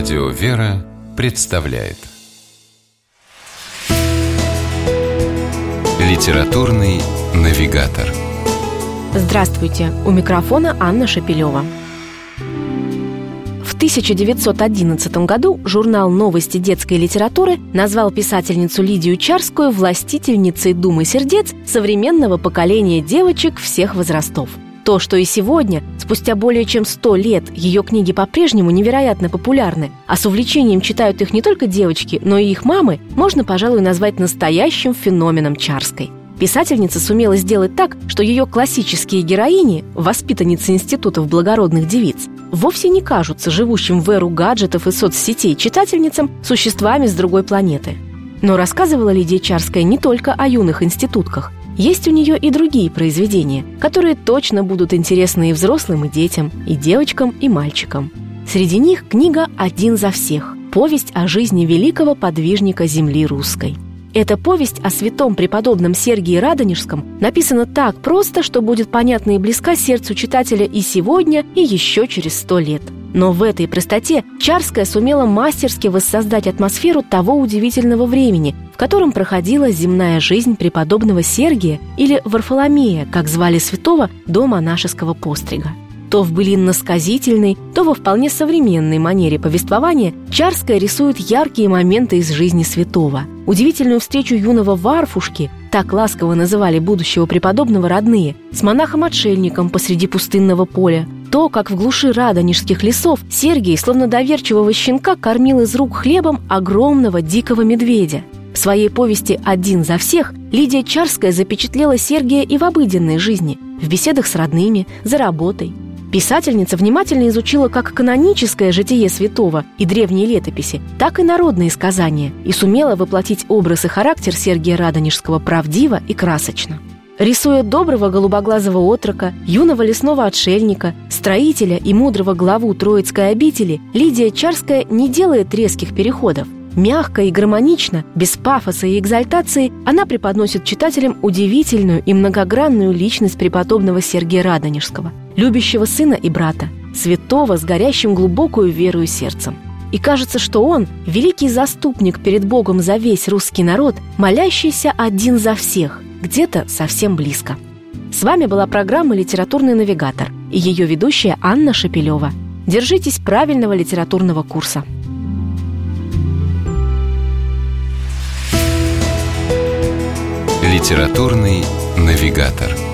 Радио «Вера» представляет Литературный навигатор Здравствуйте! У микрофона Анна Шапилева. В 1911 году журнал «Новости детской литературы» назвал писательницу Лидию Чарскую властительницей Думы сердец современного поколения девочек всех возрастов – то, что и сегодня, спустя более чем сто лет, ее книги по-прежнему невероятно популярны, а с увлечением читают их не только девочки, но и их мамы, можно, пожалуй, назвать настоящим феноменом Чарской. Писательница сумела сделать так, что ее классические героини, воспитанницы институтов благородных девиц, вовсе не кажутся живущим в эру гаджетов и соцсетей читательницам существами с другой планеты. Но рассказывала Лидия Чарская не только о юных институтках. Есть у нее и другие произведения, которые точно будут интересны и взрослым, и детям, и девочкам, и мальчикам. Среди них книга «Один за всех» – повесть о жизни великого подвижника земли русской. Эта повесть о святом преподобном Сергии Радонежском написана так просто, что будет понятна и близка сердцу читателя и сегодня, и еще через сто лет – но в этой простоте Чарская сумела мастерски воссоздать атмосферу того удивительного времени, в котором проходила земная жизнь преподобного Сергия или Варфоломея, как звали святого, до монашеского пострига. То в былинно-сказительной, то во вполне современной манере повествования Чарская рисует яркие моменты из жизни святого. Удивительную встречу юного Варфушки, так ласково называли будущего преподобного родные, с монахом-отшельником посреди пустынного поля, то, как в глуши радонежских лесов Сергий, словно доверчивого щенка, кормил из рук хлебом огромного дикого медведя. В своей повести «Один за всех» Лидия Чарская запечатлела Сергия и в обыденной жизни, в беседах с родными, за работой. Писательница внимательно изучила как каноническое житие святого и древние летописи, так и народные сказания и сумела воплотить образ и характер Сергия Радонежского правдиво и красочно рисуя доброго голубоглазого отрока, юного лесного отшельника, строителя и мудрого главу Троицкой обители, Лидия Чарская не делает резких переходов. Мягко и гармонично, без пафоса и экзальтации, она преподносит читателям удивительную и многогранную личность преподобного Сергия Радонежского, любящего сына и брата, святого с горящим глубокую верою сердцем. И кажется, что он – великий заступник перед Богом за весь русский народ, молящийся один за всех – где-то совсем близко. С вами была программа «Литературный навигатор» и ее ведущая Анна Шапилева. Держитесь правильного литературного курса. «Литературный навигатор»